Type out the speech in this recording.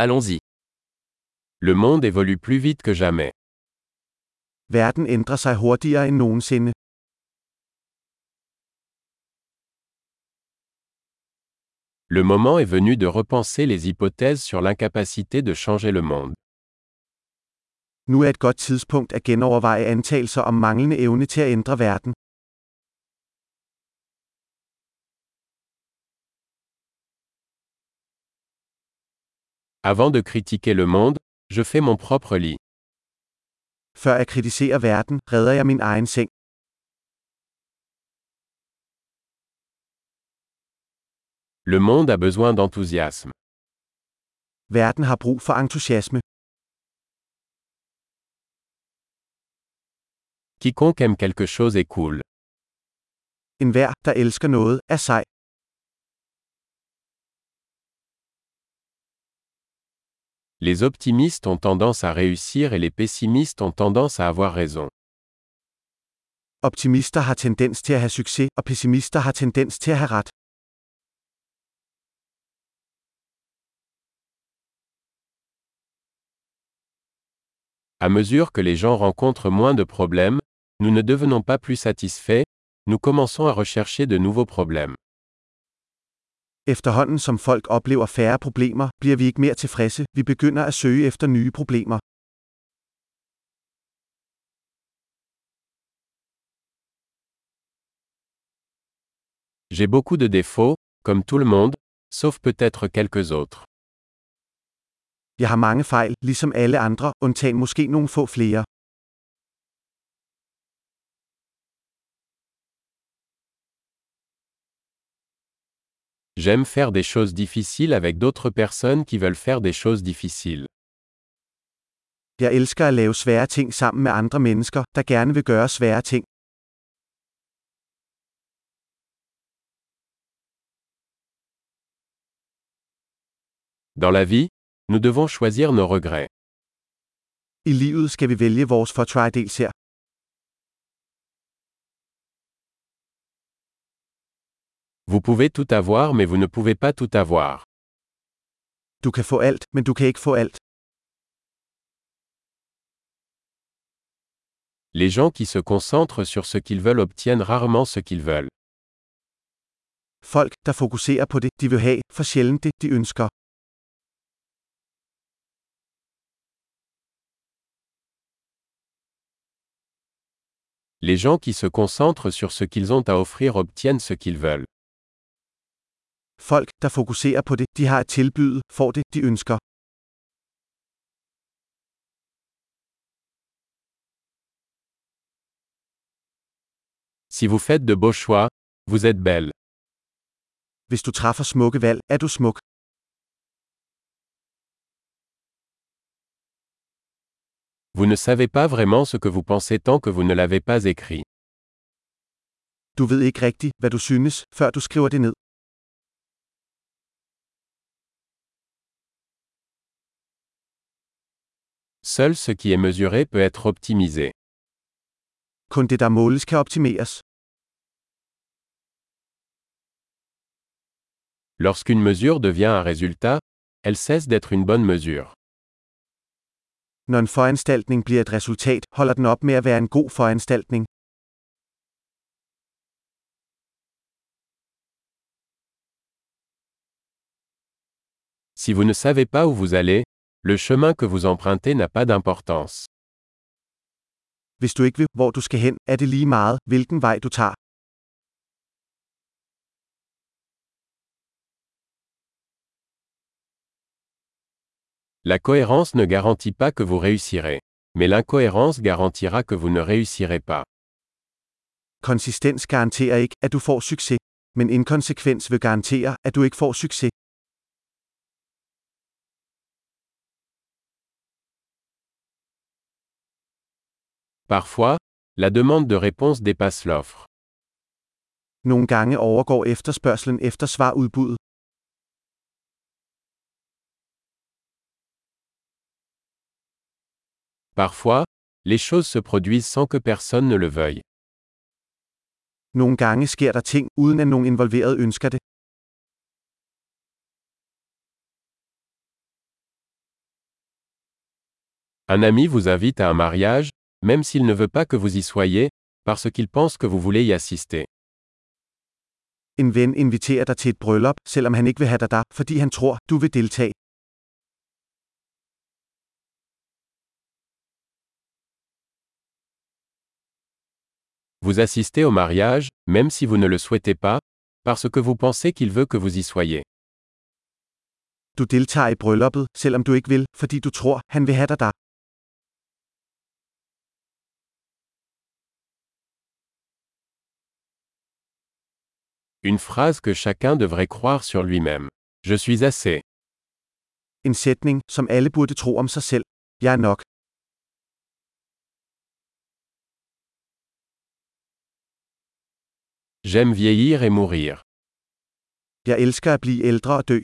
Allons-y. Le monde évolue plus vite que jamais. Verden ændrer sig hurtigere end nogensinde. Le moment est venu de repenser les hypothèses sur l'incapacité de changer le monde. Nu er et godt tidspunkt at genoverveje antagelser om manglende evne til at ændre verden. Avant de critiquer le monde, je fais mon propre lit. Før jeg kritiserer verden, redder jeg min egen seng. Le monde a besoin d'enthousiasme. Verden har brug for entusiasme. Quiconque aime quelque chose est cool. En hver, der elsker noget, er sej. Les optimistes ont tendance à réussir et les pessimistes ont tendance à avoir raison. Optimister har tendens til at have succes, og pessimister har tendens til at have ret. À mesure que les gens rencontrent moins de problèmes, nous ne devenons pas plus satisfaits, nous commençons à rechercher de nouveaux problèmes. Efterhånden som folk oplever færre problemer, bliver vi ikke mere tilfredse, vi begynder at søge efter nye problemer. J'ai beaucoup de défauts, comme tout le monde, sauf peut-être quelques autres. Jeg har mange fejl, ligesom alle andre, undtagen måske nogle få flere. J'aime faire des choses difficiles avec d'autres personnes qui veulent faire des choses difficiles. Jeg elsker at lave svære ting sammen med andre mennesker, der gerne vil gøre svære ting. Dans la vie, nous devons choisir nos regrets. I livet skal vi vælge vores fortrædelse. Vous pouvez tout avoir mais vous ne pouvez pas tout avoir. Du kan få alt, men du kan ikke få alt. Les gens qui se concentrent sur ce qu'ils veulent obtiennent rarement ce qu'ils veulent. Folk, der fokuserer på det, de vil have, for sjældent det, de ønsker. Les gens qui se concentrent sur ce qu'ils ont à offrir obtiennent ce qu'ils veulent. Folk, der fokuserer på det, de har at tilbyde, får det, de ønsker. Si vous faites de beaux choix, vous êtes belle. Hvis du træffer smukke valg, er du smuk. Vous ne savez pas vraiment ce que vous pensez tant que vous ne l'avez pas écrit. Du ved ikke rigtigt, hvad du synes, før du skriver det ned. Seul ce qui est mesuré peut être optimisé. Kun det, der måles, kan optimeres. Lorsqu'une mesure devient un résultat, elle cesse d'être une bonne mesure. Når en foranstaltning bliver et resultat, holder den op med at være en god foranstaltning. Si vous ne savez pas où vous allez, le chemin que vous empruntez n'a pas d'importance. Hvis du ikke ved, hvor du skal hen, er det lige meget, hvilken vej du tager. La cohérence ne garantit pas que vous réussirez. Mais l'incohérence garantira que vous ne réussirez pas. Konsistens garanterer ikke, at du får succes. Men inkonsekvens vil garantere, at du ikke får succes. Parfois, la demande de réponse dépasse l'offre. Nogle gange overgår efterspørgselen efter svar udbuddet. Parfois, les choses se produisent sans que personne ne le veuille. Nogle gange sker der ting, uden at nogen involveret ønsker det. Un ami vous invite à un mariage, même s'il ne veut pas que vous y soyez, parce qu'il pense que vous voulez y assister. En ven inviterer dig til et bryllup, selvom han ikke vil have dig der, fordi han tror, du vil deltage. Vous assistez au mariage, même si vous ne le souhaitez pas, parce que vous pensez qu'il veut que vous y soyez. Du deltager i brylluppet, selvom du ikke vil, fordi du tror, han vil have dig der. Une phrase que chacun devrait croire sur lui-même. Je suis assez. En sætning, som alle burde tro om sig selv. Jeg er nok. J'aime vieillir et mourir. Jeg elsker at blive ældre og dø.